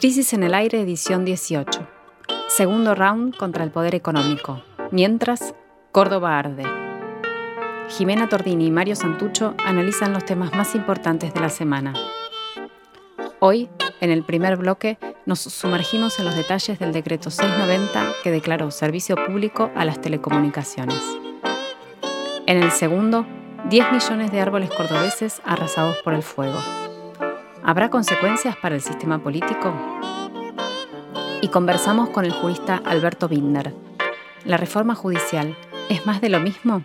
Crisis en el aire, edición 18. Segundo round contra el poder económico. Mientras, Córdoba arde. Jimena Tordini y Mario Santucho analizan los temas más importantes de la semana. Hoy, en el primer bloque, nos sumergimos en los detalles del decreto 690 que declaró servicio público a las telecomunicaciones. En el segundo, 10 millones de árboles cordobeses arrasados por el fuego. ¿Habrá consecuencias para el sistema político? Y conversamos con el jurista Alberto Binder. ¿La reforma judicial es más de lo mismo?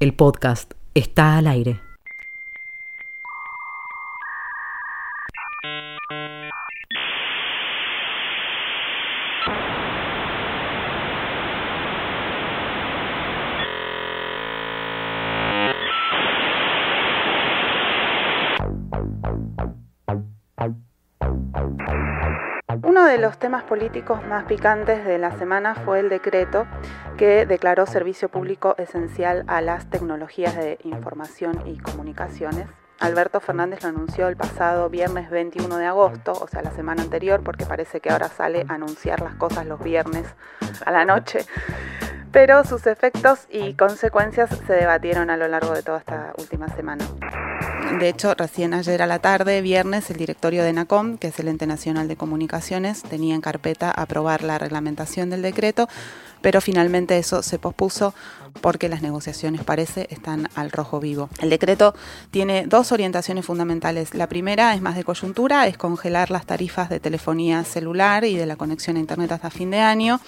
El podcast está al aire. Temas políticos más picantes de la semana fue el decreto que declaró servicio público esencial a las tecnologías de información y comunicaciones. Alberto Fernández lo anunció el pasado viernes 21 de agosto, o sea, la semana anterior, porque parece que ahora sale a anunciar las cosas los viernes a la noche pero sus efectos y consecuencias se debatieron a lo largo de toda esta última semana. De hecho, recién ayer a la tarde, viernes, el directorio de NACOM, que es el Ente Nacional de Comunicaciones, tenía en carpeta aprobar la reglamentación del decreto, pero finalmente eso se pospuso porque las negociaciones parece están al rojo vivo. El decreto tiene dos orientaciones fundamentales. La primera es más de coyuntura, es congelar las tarifas de telefonía celular y de la conexión a Internet hasta fin de año.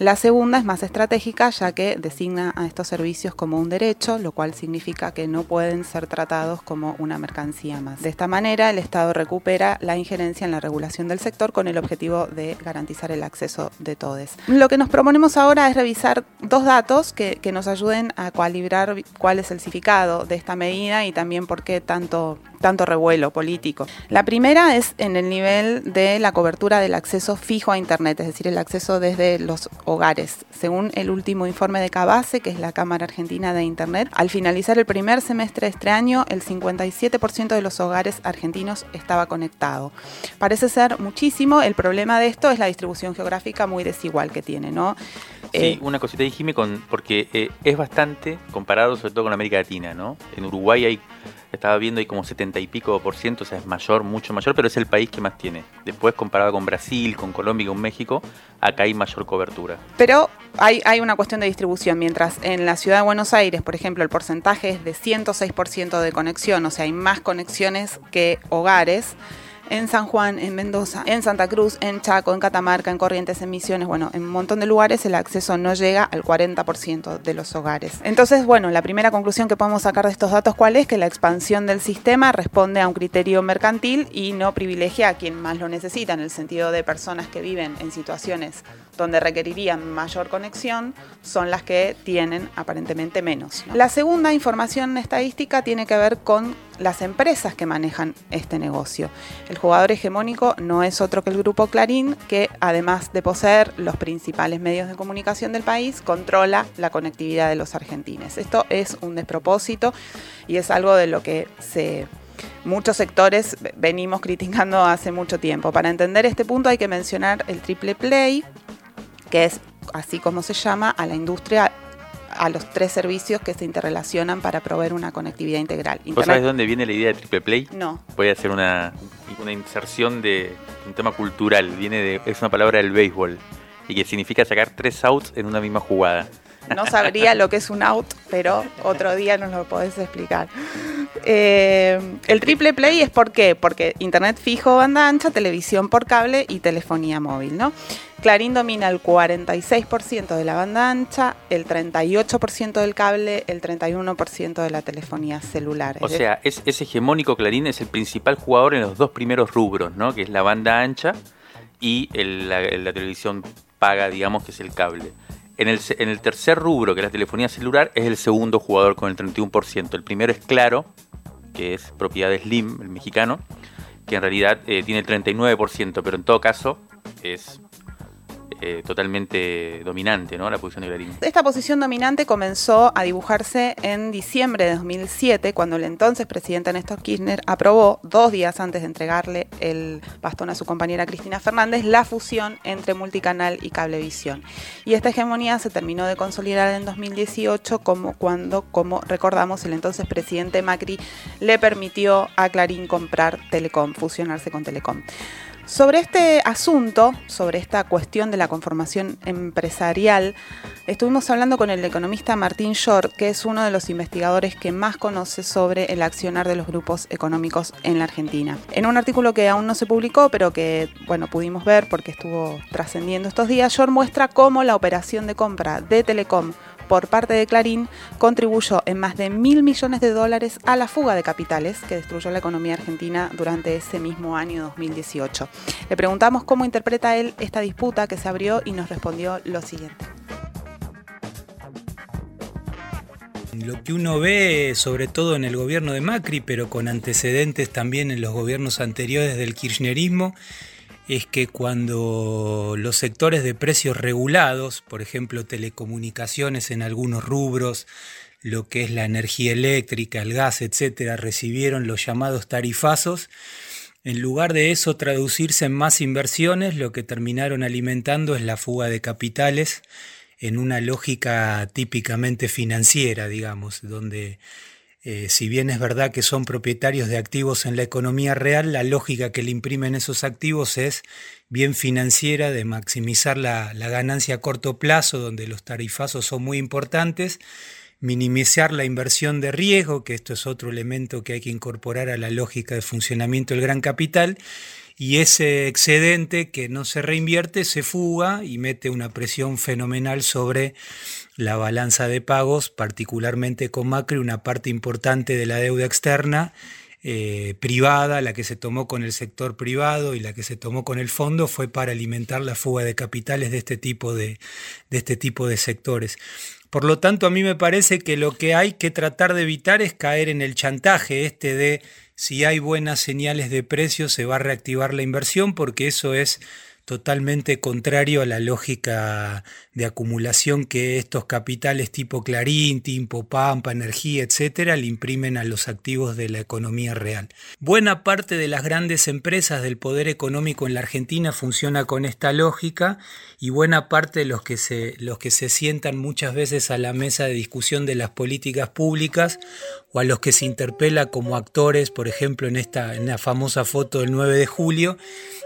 La segunda es más estratégica, ya que designa a estos servicios como un derecho, lo cual significa que no pueden ser tratados como una mercancía más. De esta manera, el Estado recupera la injerencia en la regulación del sector con el objetivo de garantizar el acceso de todos. Lo que nos proponemos ahora es revisar dos datos que, nos ayuden a calibrar cuál es el significado de esta medida y también por qué tanto tanto revuelo político. La primera es en el nivel de la cobertura del acceso fijo a Internet, es decir, el acceso desde los hogares. Según el último informe de Cabase, que es la Cámara Argentina de Internet, al finalizar el primer semestre de este año, el 57% de los hogares argentinos estaba conectado. Parece ser muchísimo, el problema de esto es la distribución geográfica muy desigual que tiene, ¿no? Sí, eh, una cosita dijime con, porque eh, es bastante comparado sobre todo con América Latina, ¿no? En Uruguay hay estaba viendo ahí como 70 y pico por ciento, o sea, es mayor, mucho mayor, pero es el país que más tiene. Después, comparado con Brasil, con Colombia y con México, acá hay mayor cobertura. Pero hay, hay una cuestión de distribución. Mientras en la ciudad de Buenos Aires, por ejemplo, el porcentaje es de 106% de conexión, o sea, hay más conexiones que hogares en San Juan, en Mendoza, en Santa Cruz, en Chaco, en Catamarca, en Corrientes, en Misiones, bueno, en un montón de lugares el acceso no llega al 40% de los hogares. Entonces, bueno, la primera conclusión que podemos sacar de estos datos, ¿cuál es? Que la expansión del sistema responde a un criterio mercantil y no privilegia a quien más lo necesita, en el sentido de personas que viven en situaciones donde requerirían mayor conexión, son las que tienen aparentemente menos. La segunda información estadística tiene que ver con las empresas que manejan este negocio. Jugador hegemónico no es otro que el grupo Clarín, que además de poseer los principales medios de comunicación del país, controla la conectividad de los argentines. Esto es un despropósito y es algo de lo que se muchos sectores venimos criticando hace mucho tiempo. Para entender este punto hay que mencionar el triple play, que es así como se llama a la industria a los tres servicios que se interrelacionan para proveer una conectividad integral. ¿Vos sabés dónde viene la idea de Triple Play? No. Voy a hacer una, una inserción de un tema cultural. Viene de, es una palabra del béisbol y que significa sacar tres outs en una misma jugada. No sabría lo que es un out, pero otro día nos lo podés explicar. Eh, el triple play es por qué? Porque internet fijo, banda ancha, televisión por cable y telefonía móvil, ¿no? Clarín domina el 46% de la banda ancha, el 38% del cable, el 31% de la telefonía celular. O sea, es, hegemónico Clarín es el principal jugador en los dos primeros rubros, ¿no? Que es la banda ancha y la, televisión paga, digamos, que es el cable. En el, tercer rubro, que es la telefonía celular, es el segundo jugador con el 31%. El primero es Claro, que es propiedad de Slim, el mexicano, que en realidad eh, tiene el 39%, pero en todo caso es eh, totalmente dominante, ¿no? La posición de Clarín. Esta posición dominante comenzó a dibujarse en diciembre de 2007, cuando el entonces presidente Néstor Kirchner aprobó, dos días antes de entregarle el bastón a su compañera Cristina Fernández, la fusión entre multicanal y cablevisión. Y esta hegemonía se terminó de consolidar en 2018, como cuando, como recordamos, el entonces presidente Macri le permitió a Clarín comprar Telecom, fusionarse con Telecom. Sobre este asunto, sobre esta cuestión de la conformación empresarial, estuvimos hablando con el economista Martín Short, que es uno de los investigadores que más conoce sobre el accionar de los grupos económicos en la Argentina. En un artículo que aún no se publicó, pero que bueno, pudimos ver porque estuvo trascendiendo estos días, Short muestra cómo la operación de compra de Telecom por parte de Clarín contribuyó en más de mil millones de dólares a la fuga de capitales que destruyó la economía argentina durante ese mismo año 2018. Le preguntamos cómo interpreta él esta disputa que se abrió y nos respondió lo siguiente. Lo que uno ve, sobre todo en el gobierno de Macri, pero con antecedentes también en los gobiernos anteriores del kirchnerismo, es que cuando los sectores de precios regulados, por ejemplo telecomunicaciones en algunos rubros, lo que es la energía eléctrica, el gas, etcétera, recibieron los llamados tarifazos, en lugar de eso traducirse en más inversiones, lo que terminaron alimentando es la fuga de capitales en una lógica típicamente financiera, digamos, donde eh, si bien es verdad que son propietarios de activos en la economía real, la lógica que le imprimen esos activos es bien financiera, de maximizar la, la ganancia a corto plazo, donde los tarifazos son muy importantes, minimizar la inversión de riesgo, que esto es otro elemento que hay que incorporar a la lógica de funcionamiento del gran capital, y ese excedente que no se reinvierte se fuga y mete una presión fenomenal sobre la balanza de pagos, particularmente con Macri, una parte importante de la deuda externa eh, privada, la que se tomó con el sector privado y la que se tomó con el fondo, fue para alimentar la fuga de capitales de este tipo de, de, este tipo de sectores. Por lo tanto, a mí me parece que lo que hay que tratar de evitar es caer en el chantaje este de si hay buenas señales de precio se va a reactivar la inversión, porque eso es totalmente contrario a la lógica de acumulación que estos capitales tipo Clarín, tipo Pampa, Energía, etcétera, le imprimen a los activos de la economía real. Buena parte de las grandes empresas del poder económico en la Argentina funciona con esta lógica y buena parte de los que se, los que se sientan muchas veces a la mesa de discusión de las políticas públicas o a los que se interpela como actores, por ejemplo, en esta en la famosa foto del 9 de julio,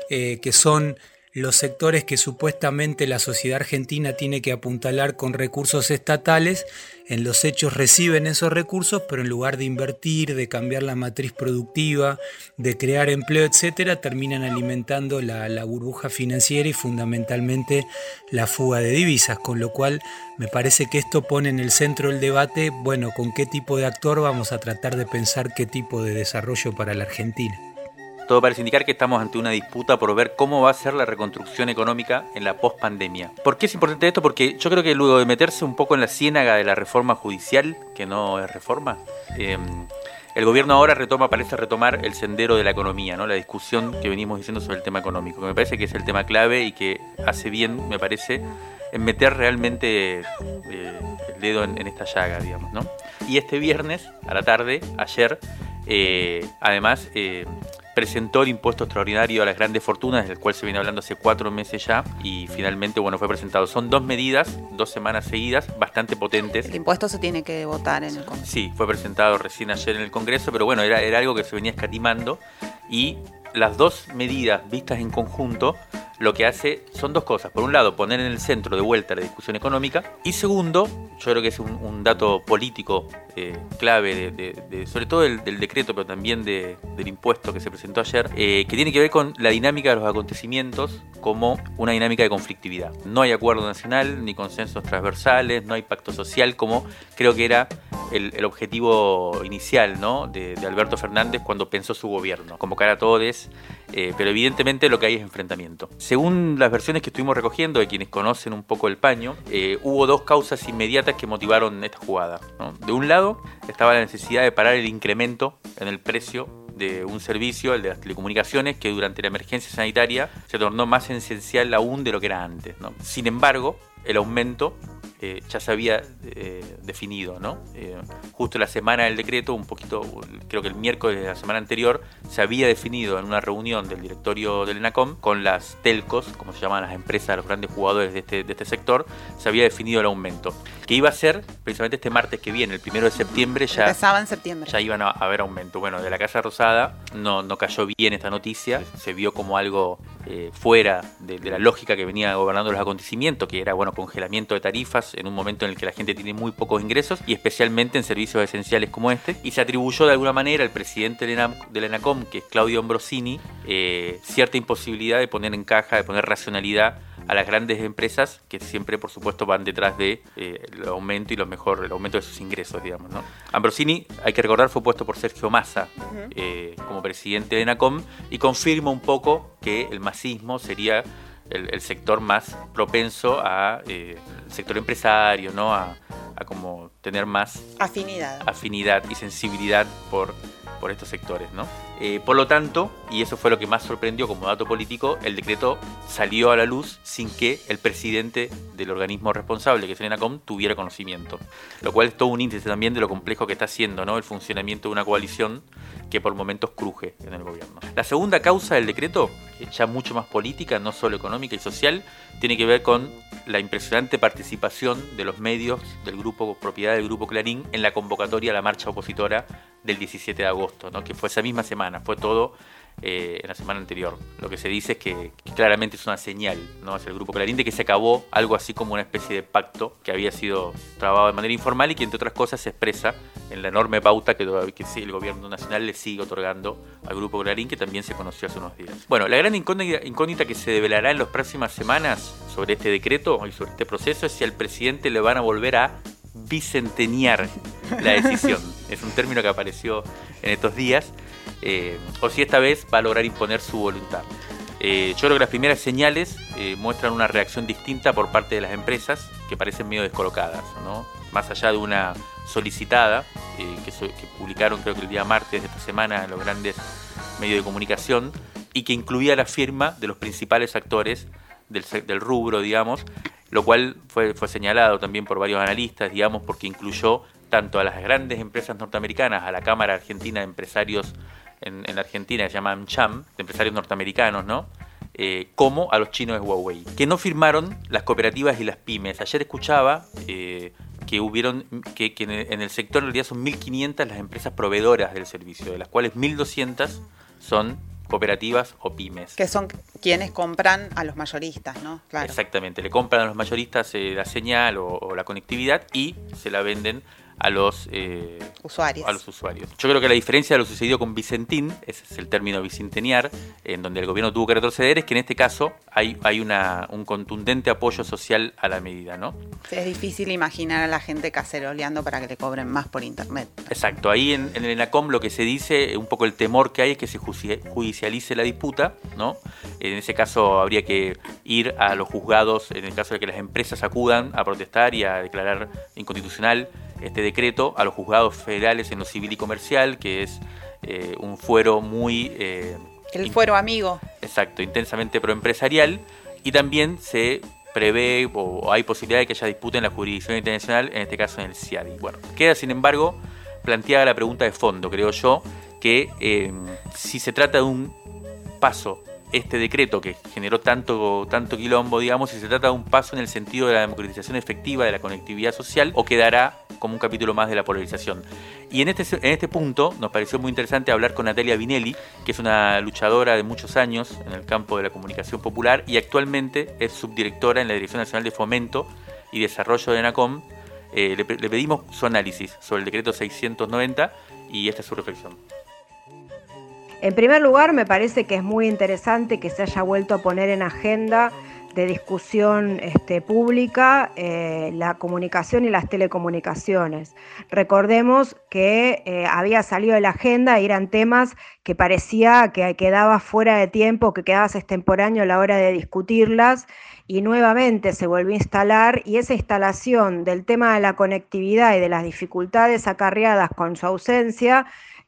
eh, que son los sectores que supuestamente la sociedad argentina tiene que apuntalar con recursos estatales, en los hechos reciben esos recursos, pero en lugar de invertir, de cambiar la matriz productiva, de crear empleo, etcétera, terminan alimentando la, la burbuja financiera y fundamentalmente la fuga de divisas, con lo cual me parece que esto pone en el centro del debate, bueno, con qué tipo de actor vamos a tratar de pensar qué tipo de desarrollo para la Argentina. Todo parece indicar que estamos ante una disputa por ver cómo va a ser la reconstrucción económica en la pospandemia. ¿Por qué es importante esto? Porque yo creo que luego de meterse un poco en la ciénaga de la reforma judicial, que no es reforma, eh, el gobierno ahora retoma, parece retomar el sendero de la economía, ¿no? La discusión que venimos diciendo sobre el tema económico, que me parece que es el tema clave y que hace bien, me parece, en meter realmente eh, el dedo en, en, esta llaga, digamos, ¿no? Y este viernes, a la tarde, ayer, eh, además, eh, presentó el impuesto extraordinario a las grandes fortunas, del cual se viene hablando hace cuatro meses ya, y finalmente, bueno, fue presentado. Son dos medidas, dos semanas seguidas, bastante potentes. El impuesto se tiene que votar en el Congreso. Sí, fue presentado recién ayer en el Congreso, pero bueno, era, era algo que se venía escatimando, y las dos medidas vistas en conjunto lo que hace son dos cosas. Por un lado, poner en el centro de vuelta la discusión económica. Y segundo, yo creo que es un, dato político eh, clave, de, de, de, sobre todo del, decreto, pero también del impuesto que se presentó ayer, eh, que tiene que ver con la dinámica de los acontecimientos como una dinámica de conflictividad. No hay acuerdo nacional, ni consensos transversales, no hay pacto social, como creo que era el, objetivo inicial ¿no? de, Alberto Fernández cuando pensó su gobierno, convocar a todos, eh, pero evidentemente lo que hay es enfrentamiento. Según las versiones que estuvimos recogiendo de quienes conocen un poco el paño, eh, hubo dos causas inmediatas que motivaron esta jugada. De un lado estaba la necesidad de parar el incremento en el precio de un servicio, el de las telecomunicaciones, que durante la emergencia sanitaria se tornó más esencial aún de lo que era antes. Sin embargo, el aumento eh, ya se había eh, definido, ¿no? Eh, justo la semana del decreto, un poquito, creo que el miércoles de la semana anterior, se había definido en una reunión del directorio del ENACOM con las telcos, como se llaman las empresas, los grandes jugadores de este, de este sector, se había definido el aumento. Que iba a ser precisamente este martes que viene, el primero de septiembre, ya. Empezaba en septiembre. Ya iban a haber aumento. Bueno, de la Casa Rosada no, no cayó bien esta noticia, se vio como algo fuera de, de la lógica que venía gobernando los acontecimientos, que era, bueno, congelamiento de tarifas en un momento en el que la gente tiene muy pocos ingresos y especialmente en servicios esenciales como este. Y se atribuyó de alguna manera al presidente de la ENACOM, que es Claudio Ambrosini, eh, cierta imposibilidad de poner en caja, de poner racionalidad a las grandes empresas que siempre, por supuesto, van detrás de eh, el aumento y lo mejor, el aumento de sus ingresos, digamos. ¿no? Ambrosini, hay que recordar, fue puesto por Sergio Massa eh, como presidente de ENACOM y confirma un poco que el masismo sería el, sector más propenso a eh, sector empresario, ¿no? A, como tener más afinidad, afinidad y sensibilidad por, por estos sectores, ¿no? Eh, por lo tanto, y eso fue lo que más sorprendió como dato político, el decreto salió a la luz sin que el presidente del organismo responsable, que es el ENACOM, tuviera conocimiento. Lo cual es todo un índice también de lo complejo que está haciendo ¿no? el funcionamiento de una coalición que por momentos cruje en el gobierno. La segunda causa del decreto, ya mucho más política, no solo económica y social, tiene que ver con la impresionante participación de los medios del grupo propiedad del grupo Clarín en la convocatoria a la marcha opositora del 17 de agosto, ¿no? que fue esa misma semana, fue todo eh, en la semana anterior. Lo que se dice es que, claramente es una señal, ¿no? Es el grupo Clarín de que se acabó algo así como una especie de pacto que había sido trabado de manera informal y que entre otras cosas se expresa en la enorme pauta que, que el gobierno nacional le sigue otorgando al grupo Clarín, que también se conoció hace unos días. Bueno, la gran incógnita que se develará en las próximas semanas sobre este decreto y sobre este proceso es si al presidente le van a volver a bicenteniar la decisión. es un término que apareció en estos días. Eh, o si esta vez va a lograr imponer su voluntad. Eh, yo creo que las primeras señales eh, muestran una reacción distinta por parte de las empresas que parecen medio descolocadas, ¿no? más allá de una solicitada que, publicaron creo que el día martes de esta semana en los grandes medios de comunicación y que incluía la firma de los principales actores del, del rubro, digamos, lo cual fue, fue señalado también por varios analistas, digamos, porque incluyó tanto a las grandes empresas norteamericanas, a la Cámara Argentina de Empresarios en, la Argentina, se llama CHAM, de empresarios norteamericanos, ¿no? Eh, como a los chinos de Huawei, que no firmaron las cooperativas y las pymes. Ayer escuchaba eh, que hubieron que, en, el, en, el, sector en realidad son 1.500 las empresas proveedoras del servicio, de las cuales 1.200 son cooperativas o pymes. Que son quienes compran a los mayoristas, ¿no? Exactamente, le compran a los mayoristas eh, la señal o, la conectividad y se la venden a los, eh, usuarios. a los usuarios. Yo creo que la diferencia de lo sucedido con Vicentín, ese es el término vicenteniar, en donde el gobierno tuvo que retroceder, es que en este caso hay, hay una, un contundente apoyo social a la medida, ¿no? es difícil imaginar a la gente caceroleando para que le cobren más por internet. Exacto, ahí en, el ENACOM lo que se dice, un poco el temor que hay es que se judicialice la disputa, ¿no? En ese caso habría que ir a los juzgados, en el caso de que las empresas acudan a protestar y a declarar inconstitucional este decreto a los juzgados federales en lo civil y comercial, que es eh, un fuero muy... Eh, el fuero amigo. Exacto, intensamente proempresarial. Y también se prevé o hay posibilidad de que haya disputa en la jurisdicción internacional, en este caso en el CIADI. Bueno, queda sin embargo planteada la pregunta de fondo, creo yo, que eh, si se trata de un paso este decreto que generó tanto, tanto quilombo, digamos, si se trata de un paso en el sentido de la democratización efectiva de la conectividad social o quedará como un capítulo más de la polarización. Y en este, en este punto nos pareció muy interesante hablar con Natalia Vinelli, que es una luchadora de muchos años en el campo de la comunicación popular y actualmente es subdirectora en la Dirección Nacional de Fomento y Desarrollo de ENACOM. Eh, le pedimos su análisis sobre el decreto 690 y esta es su reflexión. En primer lugar, me parece que es muy interesante que se haya vuelto a poner en agenda de discusión este, pública eh, la comunicación y las telecomunicaciones. Recordemos que eh, había salido de la agenda y eran temas que parecía que quedaba fuera de tiempo, que quedaba extemporáneo a la hora de discutirlas y nuevamente se volvió a instalar y esa instalación del tema de la conectividad y de las dificultades acarreadas con su ausencia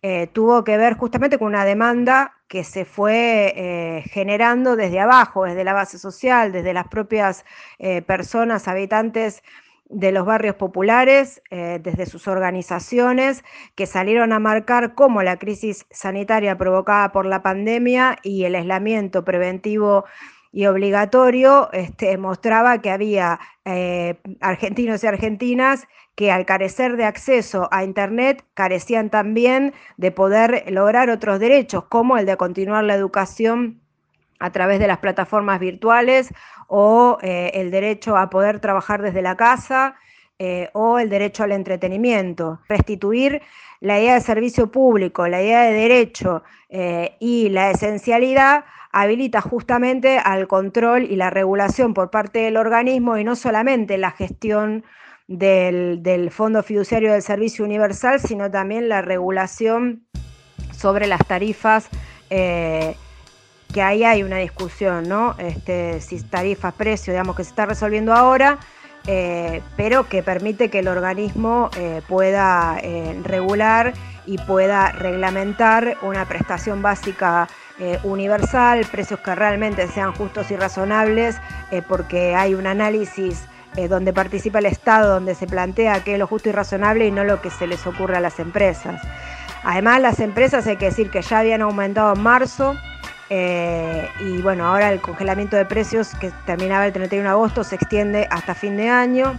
eh, tuvo que ver justamente con una demanda que se fue eh, generando desde abajo, desde la base social, desde las propias eh, personas, habitantes de los barrios populares, desde sus organizaciones, que salieron a marcar cómo la crisis sanitaria provocada por la pandemia y el aislamiento preventivo y obligatorio este, mostraba que había argentinos y argentinas que al carecer de acceso a Internet carecían también de poder lograr otros derechos, como el de continuar la educación a través de las plataformas virtuales o eh, el derecho a poder trabajar desde la casa eh, o el derecho al entretenimiento. Restituir la idea de servicio público, la idea de derecho eh, y la esencialidad habilita justamente al control y la regulación por parte del organismo y no solamente la gestión del, Fondo Fiduciario del Servicio Universal, sino también la regulación sobre las tarifas, eh, que ahí hay una discusión, ¿no? Este, si tarifas, precio, digamos que se está resolviendo ahora, eh, pero que permite que el organismo eh, pueda regular y pueda reglamentar una prestación básica universal, precios que realmente sean justos y razonables, porque hay un análisis eh, donde participa el Estado, donde se plantea qué es lo justo y razonable y no lo que se les ocurre a las empresas. Además, las empresas hay que decir que ya habían aumentado en marzo eh, y bueno, ahora el congelamiento de precios que terminaba el 31 de agosto se extiende hasta fin de año.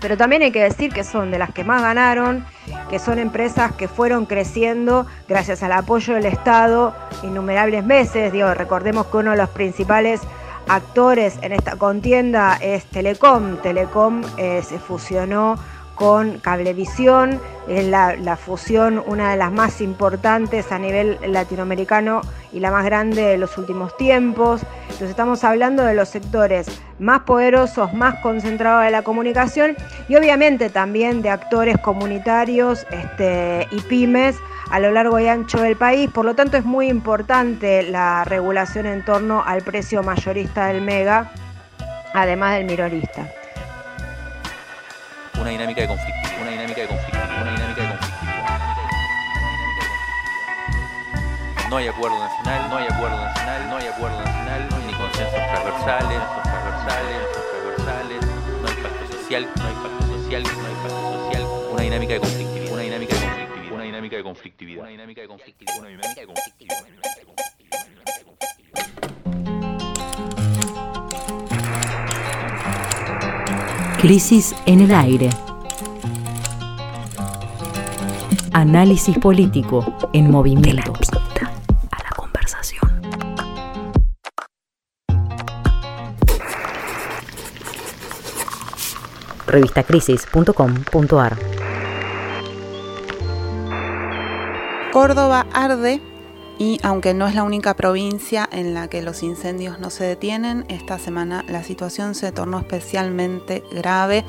Pero también hay que decir que son de las que más ganaron, que son empresas que fueron creciendo gracias al apoyo del Estado innumerables meses. Digo, recordemos que uno de los principales actores en esta contienda es Telecom. Telecom eh, se fusionó con Cablevisión, es la, fusión una de las más importantes a nivel latinoamericano y la más grande de los últimos tiempos. Entonces estamos hablando de los sectores más poderosos, más concentrados de la comunicación y obviamente también de actores comunitarios este, y pymes a lo largo y ancho del país. Por lo tanto es muy importante la regulación en torno al precio mayorista del mega, además del minorista una dinámica de conflictividad, una dinámica de conflictividad, una dinámica de conflictividad. No hay acuerdo nacional, no hay acuerdo nacional, no hay acuerdo nacional, no ni consensos transversales, transversales, transversales, no hay pacto social, no hay pacto social, no hay pacto social, una dinámica de conflictividad, una dinámica de conflictividad, una dinámica de conflictividad, una dinámica de conflictividad, una dinámica de conflictividad. Crisis en el aire. Análisis político en movimiento. a la conversación. Revistacrisis.com.ar Córdoba arde y aunque no es la única provincia en la que los incendios no se detienen, esta semana la situación se tornó especialmente grave.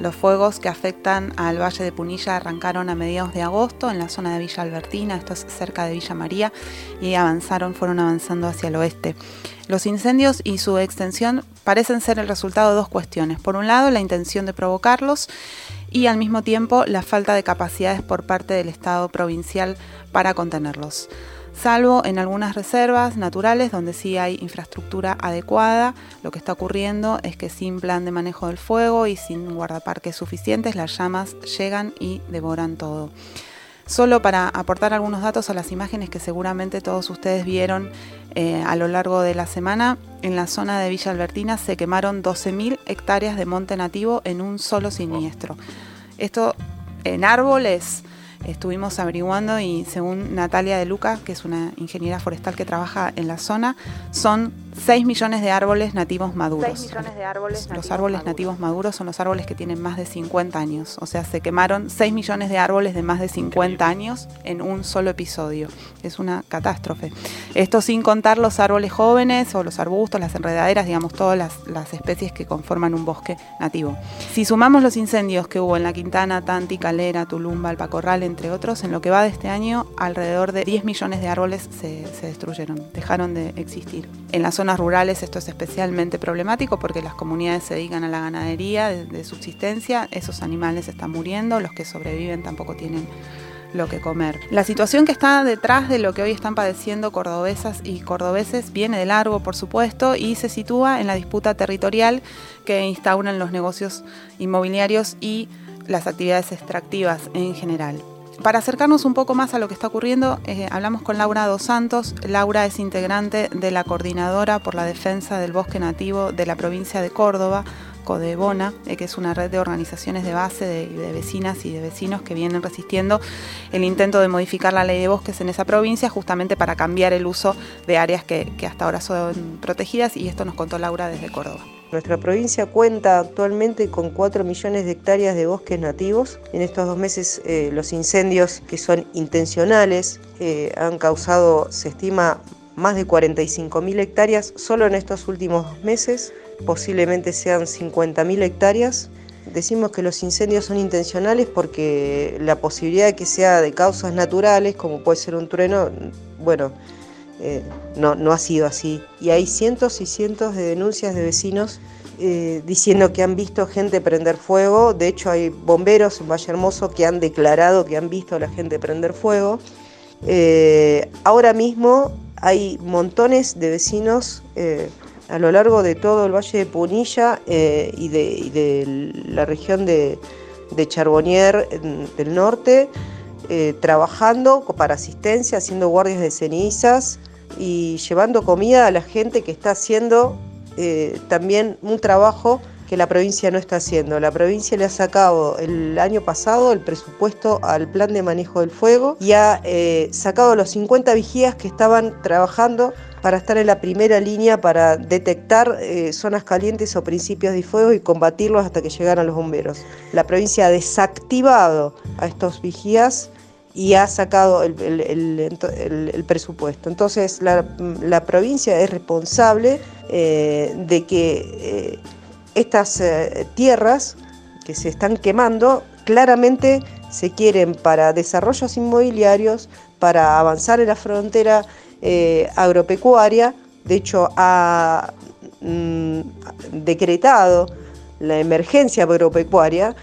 Los fuegos que afectan al Valle de Punilla arrancaron a mediados de agosto en la zona de Villa Albertina, esto es cerca de Villa María, y avanzaron, fueron avanzando hacia el oeste. Los incendios y su extensión parecen ser el resultado de dos cuestiones. Por un lado, la intención de provocarlos y al mismo tiempo la falta de capacidades por parte del Estado provincial para contenerlos salvo en algunas reservas naturales donde sí hay infraestructura adecuada. Lo que está ocurriendo es que sin plan de manejo del fuego y sin guardaparques suficientes, las llamas llegan y devoran todo. Solo para aportar algunos datos a las imágenes que seguramente todos ustedes vieron eh, a lo largo de la semana, en la zona de Villa Albertina se quemaron 12.000 hectáreas de monte nativo en un solo siniestro. Esto en árboles estuvimos averiguando y según Natalia de Luca, que es una ingeniera forestal que trabaja en la zona, son 6 millones de árboles nativos maduros. 6 millones de árboles Los árboles nativos maduros son los árboles que tienen más de 50 años. O sea, se quemaron 6 millones de árboles de más de 50 años en un solo episodio. Es una catástrofe. Esto sin contar los árboles jóvenes o los arbustos, las enredaderas, digamos, todas las, especies que conforman un bosque nativo. Si sumamos los incendios que hubo en la Quintana, Tanti, Calera, Tulumba, Alpacorral, entre otros, en lo que va de este año, alrededor de 10 millones de árboles se, se destruyeron, dejaron de existir. En la zona zonas rurales esto es especialmente problemático porque las comunidades se dedican a la ganadería de, subsistencia, esos animales están muriendo, los que sobreviven tampoco tienen lo que comer. La situación que está detrás de lo que hoy están padeciendo cordobesas y cordobeses viene de largo, por supuesto, y se sitúa en la disputa territorial que instauran los negocios inmobiliarios y las actividades extractivas en general. Para acercarnos un poco más a lo que está ocurriendo, eh, hablamos con Laura Dos Santos. Laura es integrante de la Coordinadora por la Defensa del Bosque Nativo de la provincia de Córdoba, Codebona, eh, que es una red de organizaciones de base de, vecinas y de vecinos que vienen resistiendo el intento de modificar la ley de bosques en esa provincia justamente para cambiar el uso de áreas que hasta ahora son protegidas y esto nos contó Laura desde Córdoba. Nuestra provincia cuenta actualmente con 4 millones de hectáreas de bosques nativos. En estos dos meses eh, los incendios que son intencionales eh, han causado, se estima, más de 45 mil hectáreas solo en estos últimos meses. Posiblemente sean 50 mil hectáreas. Decimos que los incendios son intencionales porque la posibilidad de que sea de causas naturales, como puede ser un trueno, bueno, eh, no, no ha sido así. Y hay cientos y cientos de denuncias de vecinos eh, diciendo que han visto gente prender fuego. De hecho, hay bomberos en Valle Hermoso que han declarado que han visto a la gente prender fuego. Eh, ahora mismo hay montones de vecinos a lo largo de todo el Valle de Punilla y de, la región de, de Charbonnier del norte. trabajando para asistencia, haciendo guardias de cenizas, y llevando comida a la gente que está haciendo eh, también un trabajo que la provincia no está haciendo. La provincia le ha sacado el año pasado el presupuesto al plan de manejo del fuego y ha eh, sacado los 50 vigías que estaban trabajando para estar en la primera línea para detectar eh, zonas calientes o principios de fuego y combatirlos hasta que llegaran los bomberos. La provincia ha desactivado a estos vigías y ha sacado el, presupuesto. Entonces la, provincia es responsable eh, de que eh, estas eh, tierras que se están quemando claramente se quieren para desarrollos inmobiliarios, para avanzar en la frontera agropecuaria. De hecho, ha mm, decretado la emergencia agropecuaria,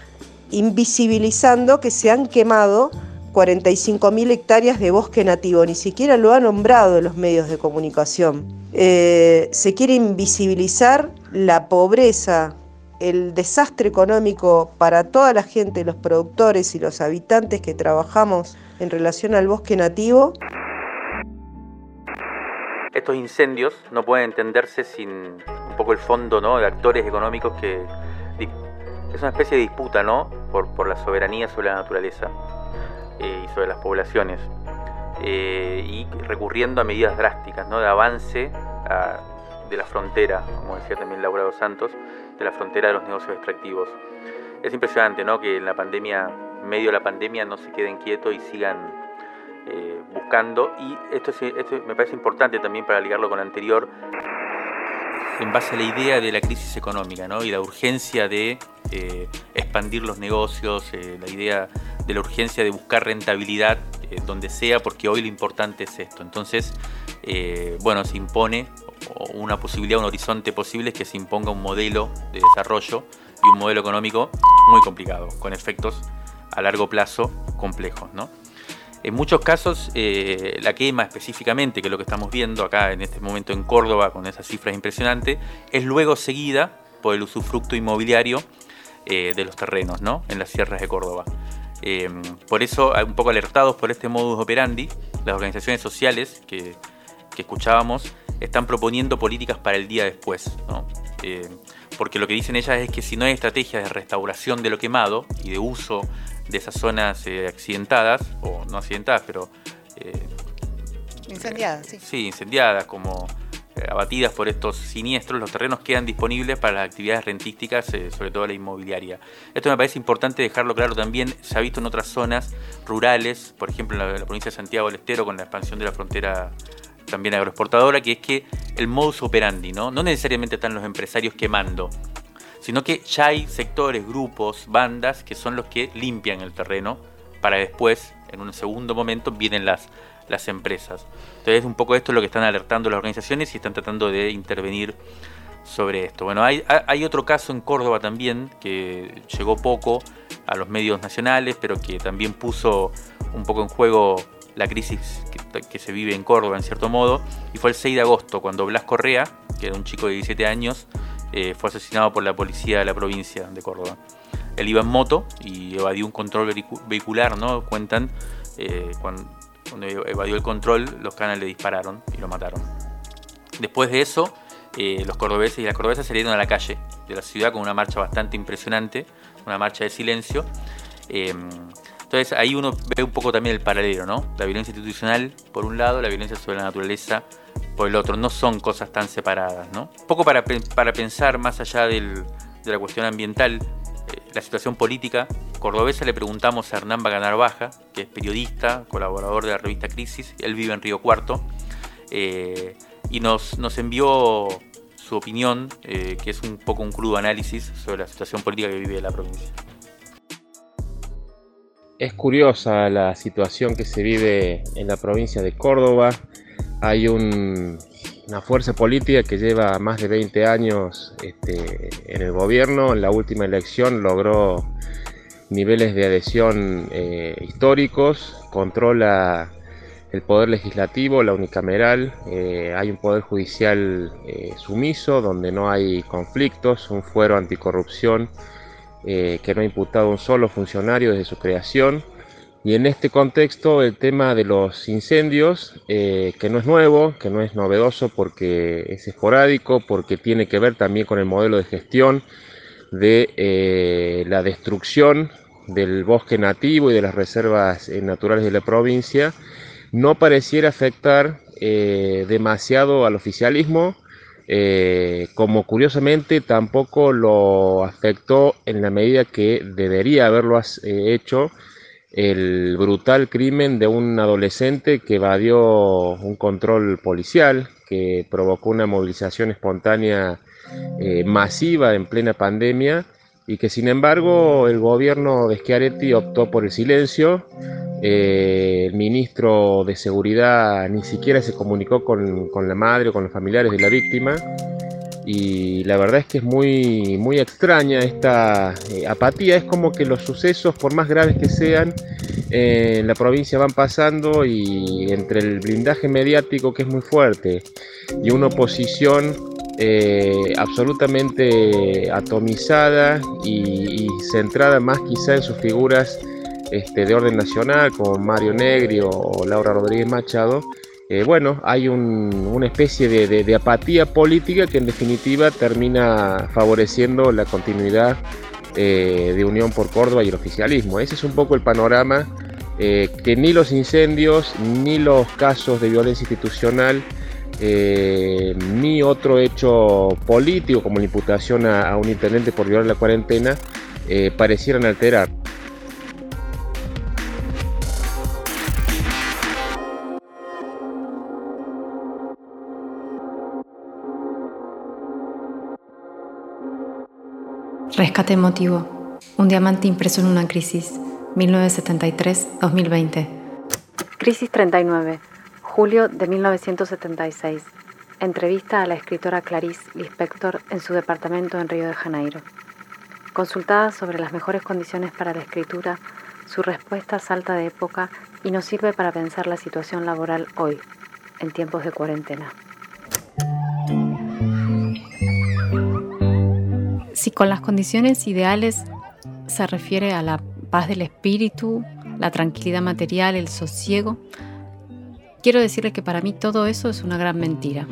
invisibilizando que se han quemado 45.000 hectáreas de bosque nativo, ni siquiera lo ha nombrado en los medios de comunicación. Eh, se quiere invisibilizar la pobreza, el desastre económico para toda la gente, los productores y los habitantes que trabajamos en relación al bosque nativo. Estos incendios no pueden entenderse sin un poco el fondo ¿no? de actores económicos que es una especie de disputa ¿no? por, por la soberanía sobre la naturaleza. Eh, y sobre las poblaciones, eh, y recurriendo a medidas drásticas ¿no? de avance de la frontera, como decía también Laura dos Santos, de la frontera de los negocios extractivos. Es impresionante ¿no? que en la pandemia, en medio de la pandemia, no se queden quietos y sigan eh, buscando. Y esto, esto me parece importante también para ligarlo con lo anterior, en base a la idea de la crisis económica ¿no? y la urgencia de expandir los negocios, la idea de la urgencia de buscar rentabilidad eh, donde sea, porque hoy lo importante es esto. Entonces, eh, bueno, se impone una posibilidad, un horizonte posible es que se imponga un modelo de desarrollo y un modelo económico muy complicado, con efectos a largo plazo complejos. ¿no? En muchos casos, eh, la quema específicamente, que es lo que estamos viendo acá en este momento en Córdoba, con esas cifras impresionantes, es luego seguida por el usufructo inmobiliario de los terrenos ¿no? en las sierras de Córdoba. Em, por eso, un poco alertados por este modus operandi, las organizaciones sociales que, escuchábamos están proponiendo políticas para el día después. Em, porque lo que dicen ellas es que si no hay estrategias de restauración de lo quemado y de uso de esas zonas eh, accidentadas, o no accidentadas, pero... Eh, incendiadas, sí. Sí, incendiadas, como eh, abatidas por estos siniestros, los terrenos quedan disponibles para las actividades rentísticas, sobre todo la inmobiliaria. Esto me parece importante dejarlo claro también, se ha visto en otras zonas rurales, por ejemplo en la, provincia de Santiago del Estero con la expansión de la frontera también agroexportadora, que es que el modus operandi, ¿no? No necesariamente están los empresarios quemando, sino que ya hay sectores, grupos, bandas que son los que limpian el terreno para después, en un segundo momento, vienen las las empresas. Entonces, un poco esto es lo que están alertando las organizaciones y están tratando de intervenir sobre esto. Bueno, hay, hay otro caso en Córdoba también que llegó poco, a los medios nacionales, pero que también puso un poco en juego la crisis que, se vive en Córdoba en cierto modo, y fue el 6 de agosto cuando Blas Correa, que era un chico de 17 años, eh, fue asesinado por la policía de la provincia de Córdoba. Él iba en moto y evadió un control vehicular, ¿no? Cuentan, eh, cuando, evadió el control, los canales le dispararon y lo mataron. Después de eso, eh, los cordobeses y las cordobesas salieron a la calle de la ciudad con una marcha bastante impresionante, una marcha de silencio. entonces ahí uno ve un poco también el paralelo, ¿no? La violencia institucional por un lado, la violencia sobre la naturaleza por el otro. No son cosas tan separadas, ¿no? Un poco para, para pensar más allá del, de la cuestión ambiental, eh, la situación política cordobesa, le preguntamos a Hernán Baganar Baja, que es periodista, colaborador de la revista Crisis, él vive en Río Cuarto, eh, y nos, nos envió su opinión, eh, que es un poco un crudo análisis sobre la situación política que vive la provincia. Es curiosa la situación que se vive en la provincia de Córdoba. Hay un, una fuerza política que lleva más de 20 años este, en el gobierno. En la última elección logró niveles de adhesión eh, históricos, controla el poder legislativo, la unicameral, eh, hay un poder judicial eh, sumiso donde no hay conflictos, un fuero anticorrupción que no ha imputado un solo funcionario desde su creación y en este contexto el tema de los incendios, eh, que no es nuevo, que no es novedoso porque es esporádico, porque tiene que ver también con el modelo de gestión de eh, la destrucción del bosque nativo y de las reservas eh, naturales de la provincia, no pareciera afectar demasiado al oficialismo, como curiosamente tampoco lo afectó en la medida que debería haberlo hecho el brutal crimen de un adolescente que evadió un control policial, que provocó una movilización espontánea eh, masiva en plena pandemia y que sin embargo el gobierno de Schiaretti optó por el silencio. Eh, el ministro de Seguridad ni siquiera se comunicó con, con la madre o con los familiares de la víctima y la verdad es que es muy, muy extraña esta eh, apatía. Es como que los sucesos, por más graves que sean, eh, en la provincia van pasando y entre el blindaje mediático que es muy fuerte y una oposición eh, absolutamente atomizada y, centrada más quizá en sus figuras este, de orden nacional como Mario Negri o Laura Rodríguez Machado, eh, bueno, hay una especie de, apatía política que en definitiva termina favoreciendo la continuidad eh, de Unión por Córdoba y el oficialismo. Ese es un poco el panorama eh, que ni los incendios, ni los casos de violencia institucional, ni otro hecho político como la imputación a, a un intendente por violar la cuarentena, parecieran alterar. Rescate emotivo. Un diamante impreso en una crisis. 1973-2020. Crisis 39. Julio de 1976. Entrevista a la escritora Clarice Lispector en su departamento en Río de Janeiro. Consultada sobre las mejores condiciones para la escritura, su respuesta salta de época y nos sirve para pensar la situación laboral hoy, en tiempos de cuarentena. Si con las condiciones ideales se refiere a la paz del espíritu, la tranquilidad material, el sosiego, quiero decirle que para mí todo eso es una gran mentira.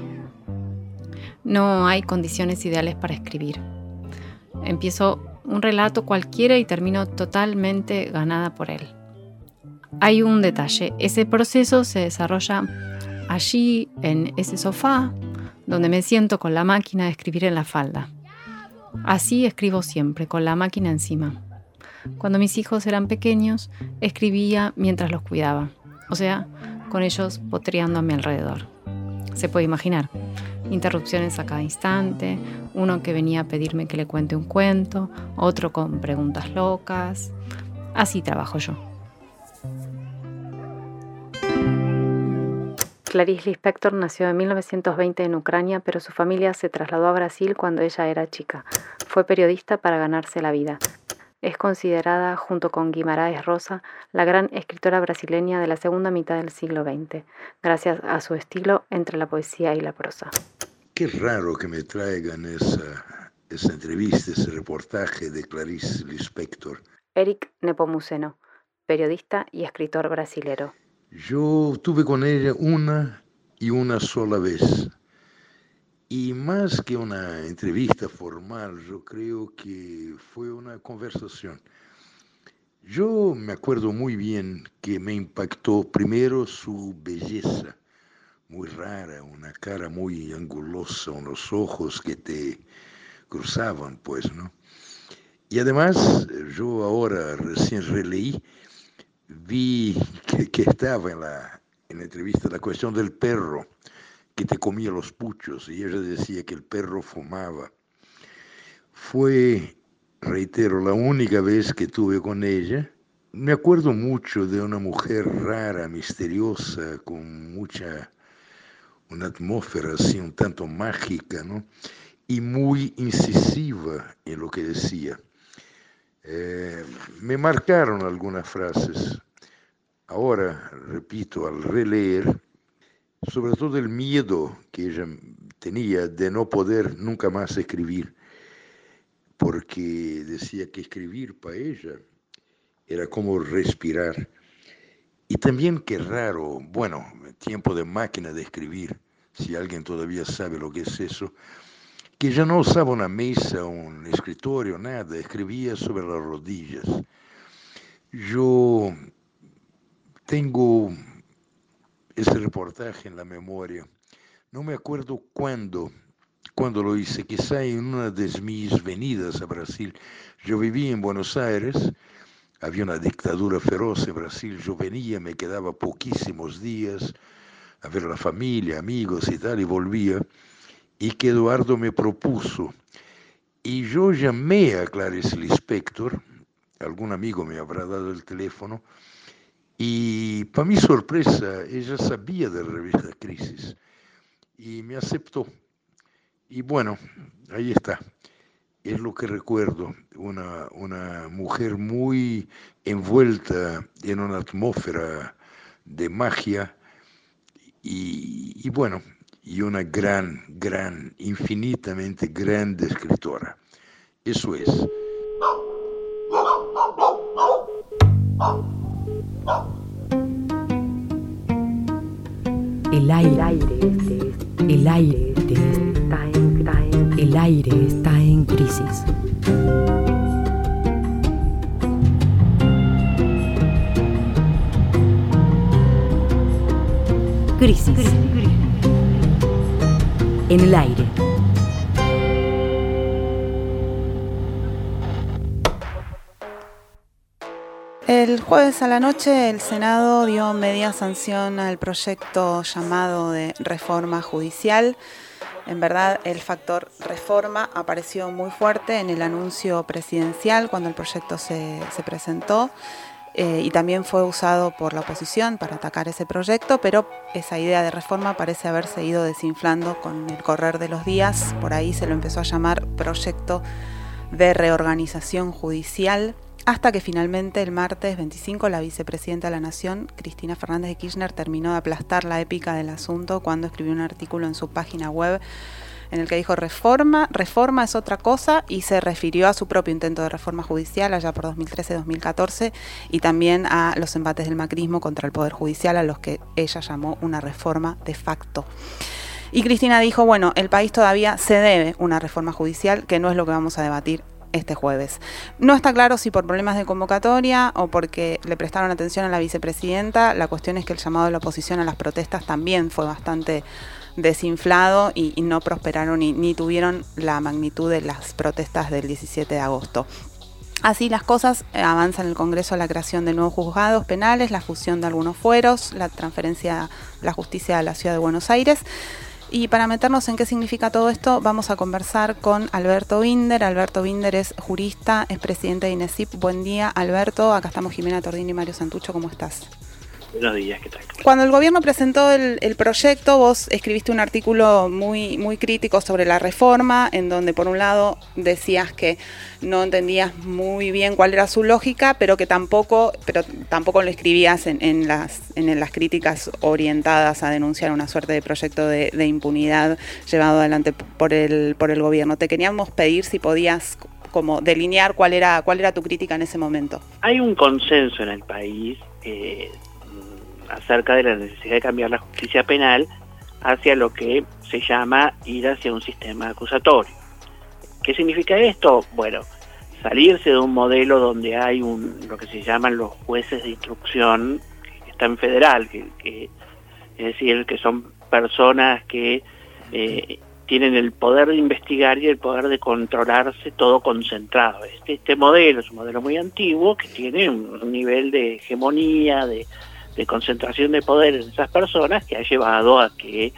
No hay condiciones ideales para escribir. Empiezo un relato cualquiera y termino totalmente ganada por él. Hay un detalle, ese proceso se desarrolla allí, en ese sofá, donde me siento con la máquina de escribir en la falda. Así escribo siempre, con la máquina encima. Cuando mis hijos eran pequeños, escribía mientras los cuidaba, o sea, con ellos potreando a mi alrededor. Se puede imaginar, interrupciones a cada instante, uno que venía a pedirme que le cuente un cuento, otro con preguntas locas. Así trabajo yo. Clarice Lispector nació en 1920 en Ucrania, pero su familia se trasladó a Brasil cuando ella era chica. Fue periodista para ganarse la vida. Es considerada, junto con Guimaraes Rosa, la gran escritora brasileña de la segunda mitad del siglo XX, gracias a su estilo entre la poesía y la prosa. Qué raro que me traigan esa, esa entrevista, ese reportaje de Clarice Lispector. Eric Nepomuceno, periodista y escritor brasilero. Yo tuve con ella una y una sola vez y más que una entrevista formal, yo creo que fue una conversación. Yo me acuerdo muy bien que me impactó primero su belleza, muy rara, una cara muy angulosa, unos ojos que te cruzaban, pues, ¿no? Y además, yo ahora recién releí, vi que, estaba en la, en la entrevista la cuestión del perro que te comía los puchos y ella decía que el perro fumaba. Fue, reitero, la única vez que tuve con ella. Me acuerdo mucho de una mujer rara, misteriosa, con mucha, una atmósfera así un tanto mágica, ¿no? Y muy incisiva en lo que decía. Eh, me marcaron algunas frases. Ahora, repito, al releer, sobre todo el miedo que ella tenía de no poder nunca más escribir, porque decía que escribir para ella era como respirar. Y también qué raro, bueno, tiempo de máquina de escribir, si alguien todavía sabe lo que es eso, que ya no usaba una mesa, un escritorio, nada, escribía sobre las rodillas. Yo tengo ese reportaje en la memoria. No me acuerdo cuándo, cuando lo hice, quizá en una de mis venidas a Brasil. Yo vivía en Buenos Aires, había una dictadura feroz en Brasil, yo venía, me quedaba poquísimos días a ver a la familia, amigos y tal, y volvía, y que Eduardo me propuso. Y yo llamé a Clarice Lispector, algún amigo me habrá dado el teléfono, y para mi sorpresa, ella sabía de revista Crisis y me aceptó. Y bueno, ahí está. Es lo que recuerdo, una, una mujer muy envuelta en una atmósfera de magia y bueno, y una gran, gran, infinitamente grande escritora. Eso es. El aire, el aire, está en, el aire está en crisis. Crisis. En el aire. El jueves a la noche el Senado dio media sanción al proyecto llamado de reforma judicial. En verdad el factor reforma apareció muy fuerte en el anuncio presidencial cuando el proyecto se, presentó. Eh, y también fue usado por la oposición para atacar ese proyecto, pero esa idea de reforma parece haberse ido desinflando con el correr de los días. Por ahí se lo empezó a llamar proyecto de reorganización judicial hasta que finalmente el martes 25 la vicepresidenta de la Nación, Cristina Fernández de Kirchner, terminó de aplastar la épica del asunto cuando escribió un artículo en su página web en el que dijo reforma, reforma es otra cosa y se refirió a su propio intento de reforma judicial allá por 2013-2014 y también a los embates del macrismo contra el Poder Judicial a los que ella llamó una reforma de facto. Y Cristina dijo, bueno, el país todavía se debe una reforma judicial, que no es lo que vamos a debatir este jueves. No está claro si por problemas de convocatoria o porque le prestaron atención a la vicepresidenta. La cuestión es que el llamado de la oposición a las protestas también fue bastante desinflado y, no prosperaron ni, ni tuvieron la magnitud de las protestas del 17 de agosto. Así las cosas eh, avanza en el Congreso la creación de nuevos juzgados penales, la fusión de algunos fueros, la transferencia de la justicia a la ciudad de Buenos Aires. Y para meternos en qué significa todo esto, vamos a conversar con Alberto Binder. Alberto Binder es jurista, es presidente de INESIP. Buen día, Alberto. Acá estamos Jimena Tordini y Mario Santucho. ¿Cómo estás? Buenos días, ¿qué tal? Cuando el gobierno presentó el, proyecto, vos escribiste un artículo muy, muy crítico sobre la reforma, en donde por un lado decías que no entendías muy bien cuál era su lógica, pero que tampoco, pero tampoco lo escribías en, las, en las críticas orientadas a denunciar una suerte de proyecto de, de impunidad llevado adelante por el, por el gobierno. Te queríamos pedir si podías como delinear cuál era, cuál era tu crítica en ese momento. Hay un consenso en el país eh, acerca de la necesidad de cambiar la justicia penal hacia lo que se llama ir hacia un sistema acusatorio. ¿Qué significa esto? Bueno, salirse de un modelo donde hay un, lo que se llaman los jueces de instrucción, que están federal, que, es decir, que son personas que eh, tienen el poder de investigar y el poder de controlarse todo concentrado. Este, este modelo es un modelo muy antiguo que tiene un, nivel de hegemonía, de, concentración de poder en esas personas que ha llevado a que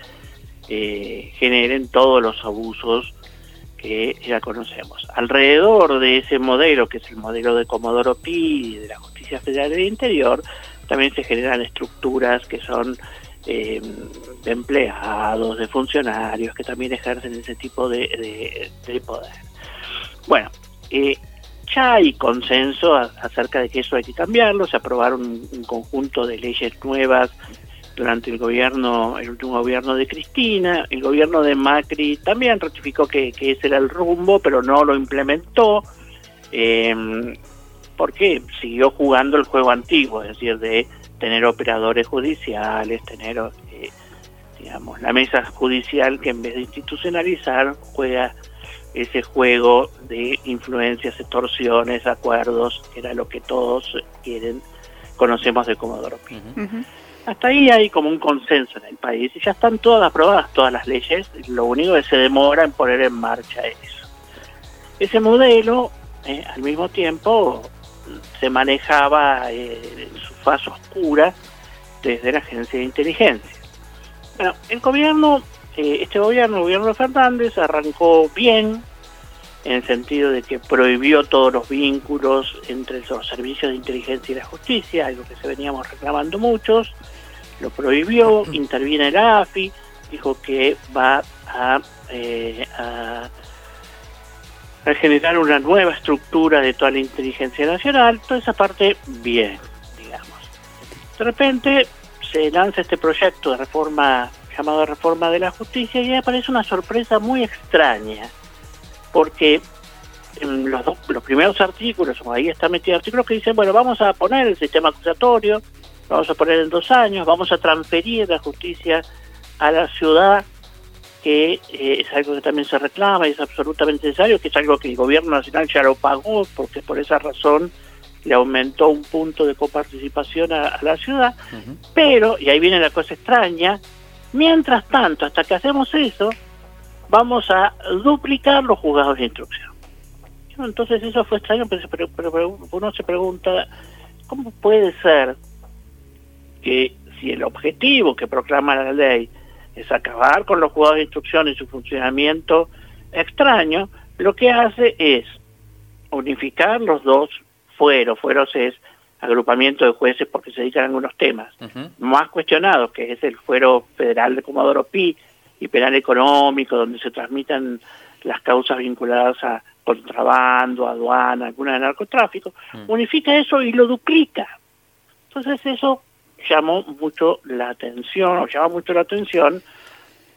eh, generen todos los abusos que ya conocemos. Alrededor de ese modelo, que es el modelo de Comodoro Pi de la Justicia Federal del Interior, también se generan estructuras que son eh, de empleados, de funcionarios que también ejercen ese tipo de, poder. Bueno, eh, ya hay consenso acerca de que eso hay que cambiarlo, se aprobaron un, conjunto de leyes nuevas durante el gobierno, el último gobierno de Cristina, el gobierno de Macri también ratificó que, ese era el rumbo, pero no lo implementó, eh, porque siguió jugando el juego antiguo, es decir, de tener operadores judiciales, tener, eh, digamos, la mesa judicial que en vez de institucionalizar juega ese juego de influencias, extorsiones, acuerdos, que era lo que todos quieren, conocemos de Comodoro Pi. Hasta ahí hay como un consenso en el país y ya están todas aprobadas todas las leyes, lo único que se demora en poner en marcha eso. Ese modelo, eh, al mismo tiempo, se manejaba eh, en su fase oscura desde la agencia de inteligencia. Bueno, el gobierno, eh, este gobierno, el gobierno de Fernández, arrancó bien, en el sentido de que prohibió todos los vínculos entre los servicios de inteligencia y la justicia, algo que se veníamos reclamando muchos, lo prohibió, interviene el AFI, dijo que va a, eh, a a generar una nueva estructura de toda la inteligencia nacional, toda esa parte bien, digamos. De repente se lanza este proyecto de reforma llamado Reforma de la Justicia y aparece una sorpresa muy extraña, porque en los, los primeros artículos, ahí está metido artículos que dicen, bueno, vamos a poner el sistema acusatorio, vamos a poner en dos años, vamos a transferir la justicia a la ciudad que eh, es algo que también se reclama y es absolutamente necesario, que es algo que el gobierno nacional ya lo pagó, porque por esa razón le aumentó un punto de coparticipación a, la ciudad, pero, y ahí viene la cosa extraña, mientras tanto, hasta que hacemos eso, vamos a duplicar los juzgados de instrucción. Entonces eso fue extraño, pero, pero uno se pregunta, ¿cómo puede ser que si el objetivo que proclama la ley es acabar con los juegos de instrucción y su funcionamiento extraño, lo que hace es unificar los dos fueros. Fueros es agrupamiento de jueces porque se dedican a algunos temas más cuestionados, que es el fuero federal de Comodoro Pi y penal económico, donde se transmitan las causas vinculadas a contrabando, aduana, alguna de narcotráfico, unifica eso y lo duplica. Entonces eso llamó mucho la atención, o llama mucho la atención,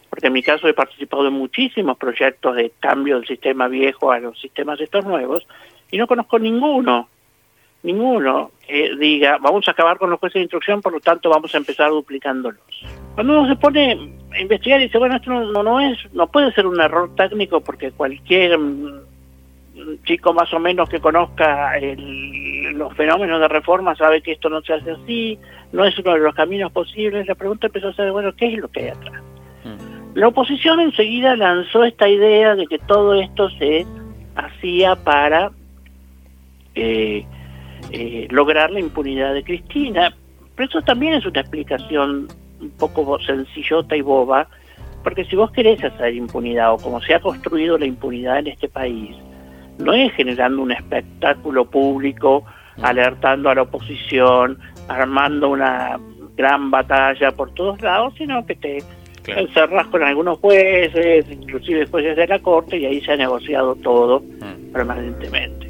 porque en mi caso he participado en muchísimos proyectos de cambio del sistema viejo a los sistemas estos nuevos, y no conozco ninguno, ninguno que diga, vamos a acabar con los jueces de instrucción, por lo tanto vamos a empezar duplicándolos. Cuando uno se pone a investigar y dice, bueno, esto no, no es, no puede ser un error técnico porque cualquier chico más o menos que conozca los fenómenos de reforma sabe que esto no se hace así, no es uno de los caminos posibles. La pregunta empezó a ser, bueno, ¿qué es lo que hay atrás? Mm. La oposición enseguida lanzó esta idea de que todo esto se hacía para eh, eh, lograr la impunidad de Cristina. Pero eso también es una explicación un poco sencillota y boba, porque si vos querés hacer impunidad o como se ha construido la impunidad en este país, no es generando un espectáculo público, alertando a la oposición, armando una gran batalla por todos lados, sino que te encerras con algunos jueces, inclusive jueces de la corte, y ahí se ha negociado todo mm. permanentemente.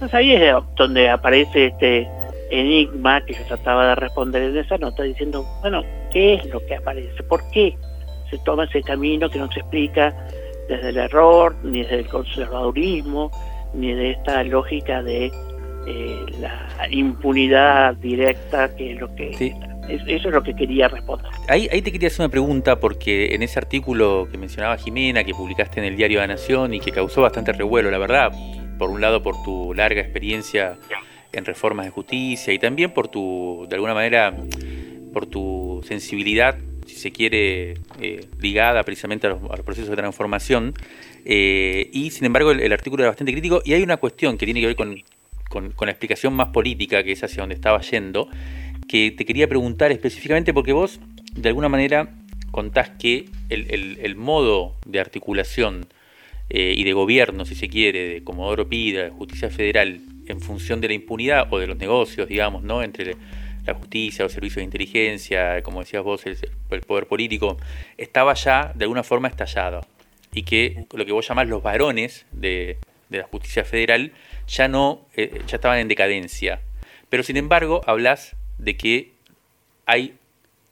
Entonces ahí es donde aparece este enigma que yo trataba de responder en esa nota diciendo, bueno, ¿qué es lo que aparece? ¿Por qué se toma ese camino que no se explica desde el error, ni desde el conservadurismo, ni de esta lógica de eh, la impunidad directa, que es lo que... eso es lo que quería responder. Ahí, ahí te quería hacer una pregunta porque en ese artículo que mencionaba Jimena, que publicaste en el diario de la Nación y que causó bastante revuelo, la verdad, por un lado por tu larga experiencia en reformas de justicia y también por tu, de alguna manera, por tu sensibilidad, si se quiere, eh, ligada precisamente a los, procesos de transformación. Eh, y sin embargo el, artículo era bastante crítico y hay una cuestión que tiene que ver con, con, la explicación más política, que es hacia donde estaba yendo, que te quería preguntar específicamente porque vos, de alguna manera, contás que el, el, modo de articulación eh, y de gobierno, si se quiere, de Comodoro Pida, de Justicia Federal, en función de la impunidad o de los negocios, digamos, ¿no? Entre la justicia, los servicios de inteligencia, como decías vos, el, poder político, estaba ya de alguna forma estallado. Y que lo que vos llamás los varones de, la justicia federal ya no, eh, ya estaban en decadencia. Pero sin embargo, hablas de que hay,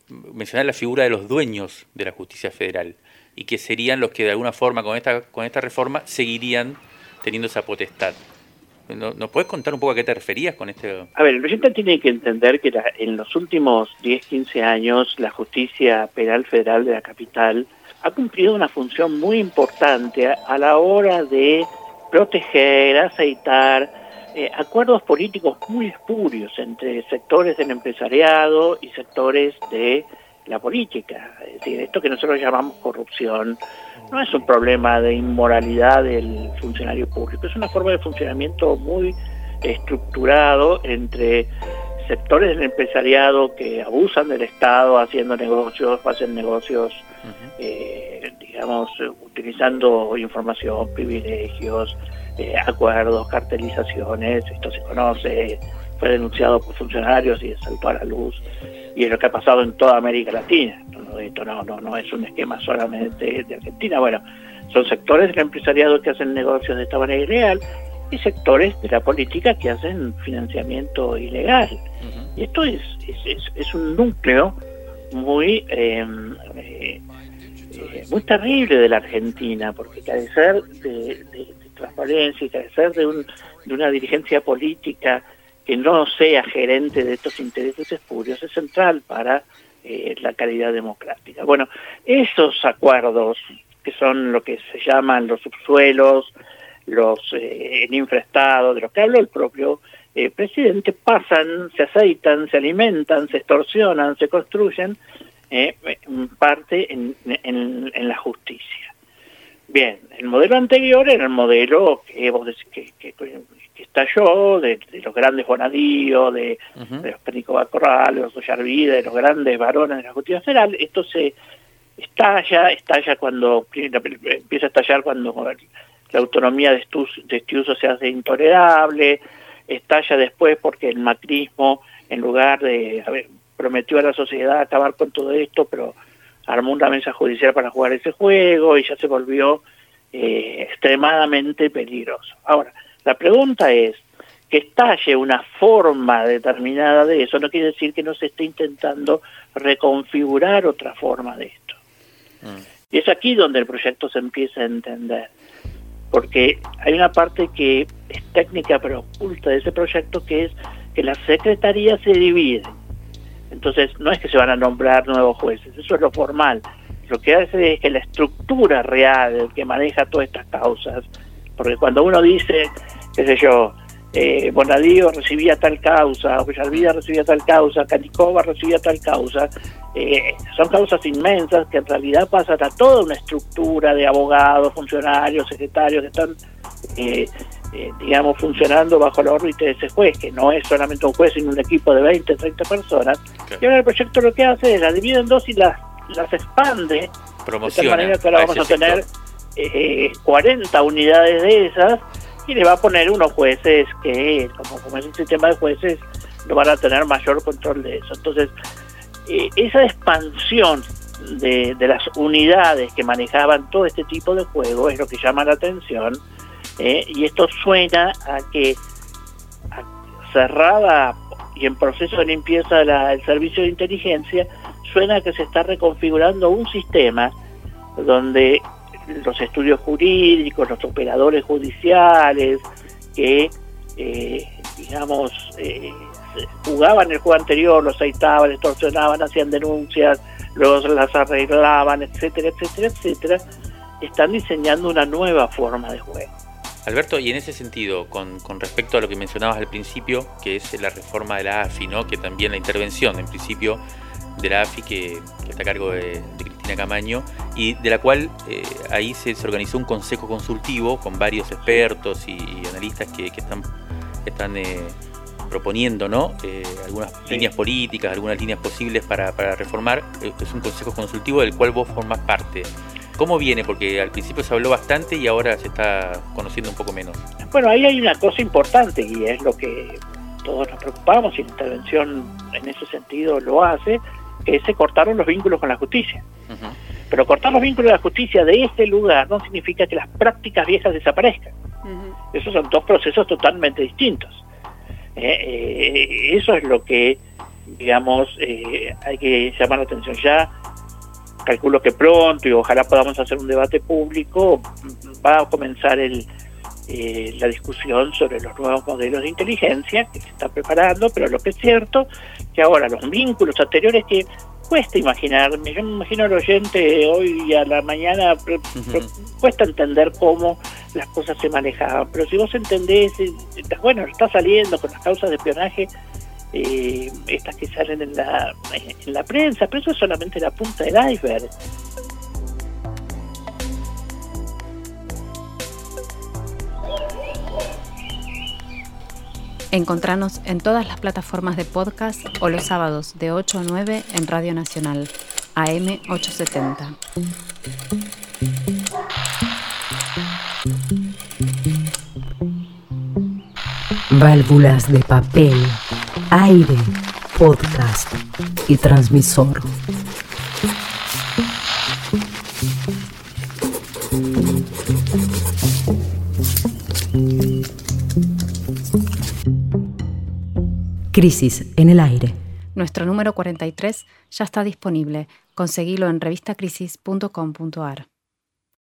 mencionar la figura de los dueños de la justicia federal y que serían los que de alguna forma con esta, con esta reforma seguirían teniendo esa potestad. ¿Nos puedes contar un poco a qué te referías con este...? A ver, el presidente tiene que entender que en los últimos 10, 15 años la justicia penal federal de la capital ha cumplido una función muy importante a, la hora de proteger, aceitar eh, acuerdos políticos muy espurios entre sectores del empresariado y sectores de la política. Es decir, esto que nosotros llamamos corrupción no es un problema de inmoralidad del funcionario público, es una forma de funcionamiento muy estructurado entre sectores del empresariado que abusan del Estado haciendo negocios, hacen negocios, eh, digamos, utilizando información, privilegios, eh, acuerdos, cartelizaciones, esto se conoce, fue denunciado por funcionarios y saltó a la luz y es lo que ha pasado en toda América Latina. Esto no, no, no es un esquema solamente de Argentina. Bueno, son sectores del empresariado que hacen negocios de esta manera ilegal y sectores de la política que hacen financiamiento ilegal. Y esto es, es, es, un núcleo muy eh, eh, muy terrible de la Argentina, porque carecer de, de, transparencia y carecer de, un, de una dirigencia política que no sea gerente de estos intereses espurios es central para eh, la calidad democrática. Bueno, esos acuerdos, que son lo que se llaman los subsuelos, los eh, el infraestado, de los que habló el propio eh, presidente, pasan, se aceitan, se alimentan, se extorsionan, se construyen, eh, parte en, en, la justicia. Bien, el modelo anterior era el modelo que vos decís que, que, que estalló, de, los grandes Bonadío, de, de los Perico Bacorral, de los Ollarvide, de los grandes varones de la justicia federal, esto se estalla, estalla cuando, empieza a estallar cuando la autonomía de, Estiuso se hace intolerable, estalla después porque el macrismo, en lugar de, a ver, prometió a la sociedad acabar con todo esto, pero armó una mesa judicial para jugar ese juego y ya se volvió eh, extremadamente peligroso. Ahora, la pregunta es, que estalle una forma determinada de eso no quiere decir que no se esté intentando reconfigurar otra forma de esto. Mm. Y es aquí donde el proyecto se empieza a entender, porque hay una parte que es técnica pero oculta de ese proyecto que es que la secretaría se divide. Entonces no es que se van a nombrar nuevos jueces, eso es lo formal. Lo que hace es que la estructura real que maneja todas estas causas porque cuando uno dice, qué sé yo, eh, Bonadío recibía tal causa, Villalvida recibía tal causa, Canicova recibía tal causa, eh, son causas inmensas que en realidad pasan a toda una estructura de abogados, funcionarios, secretarios que están, eh, eh, digamos, funcionando bajo la órbita de ese juez, que no es solamente un juez, sino un equipo de 20, 30 personas. Y ahora el proyecto lo que hace es las divide en dos y las, las expande, de tal manera que ahora vamos a tener eh, 40 unidades de esas y le va a poner unos jueces que, como, es un sistema de jueces, no van a tener mayor control de eso. Entonces, eh, esa expansión de, las unidades que manejaban todo este tipo de juego es lo que llama la atención eh, y esto suena a que cerrada y en proceso de limpieza el servicio de inteligencia suena a que se está reconfigurando un sistema donde los estudios jurídicos, los operadores judiciales, que, eh, digamos, eh, jugaban el juego anterior, los aceitaban, extorsionaban, hacían denuncias, luego las arreglaban, etcétera, etcétera, etcétera, están diseñando una nueva forma de juego. Alberto, y en ese sentido, con, respecto a lo que mencionabas al principio, que es la reforma de la AFI, ¿no? que también la intervención, en principio, de la AFI que, está a cargo de, Cristina Camaño y de la cual eh, ahí se, organizó un consejo consultivo con varios expertos y, analistas que, están, están eh, proponiendo ¿no? Eh, algunas líneas políticas, algunas líneas posibles para, para reformar. Es un consejo consultivo del cual vos formás parte. ¿Cómo viene? Porque al principio se habló bastante y ahora se está conociendo un poco menos. Bueno, ahí hay una cosa importante y es lo que todos nos preocupamos y la intervención en ese sentido lo hace, que se cortaron los vínculos con la justicia. Pero cortar los vínculos con la justicia de este lugar no significa que las prácticas viejas desaparezcan. Esos son dos procesos totalmente distintos. Eh, eh, eso es lo que, digamos, eh, hay que llamar la atención. Ya calculo que pronto y ojalá podamos hacer un debate público, va a comenzar el, la discusión sobre los nuevos modelos de inteligencia que se está preparando, pero lo que es cierto que ahora los vínculos anteriores que cuesta imaginarme, yo me imagino al oyente hoy a la mañana, cuesta entender cómo las cosas se manejaban, pero si vos entendés, eh, bueno, está saliendo con las causas de espionaje, eh, estas que salen en la, en la prensa, pero eso es solamente la punta del iceberg. Encontranos en todas las plataformas de podcast o los sábados de 8 a 9 en Radio Nacional, AM 870. Válvulas de papel, aire, podcast y transmisor. Crisis en el aire. Nuestro número 43 ya está disponible. Conseguilo en revistacrisis.com.ar.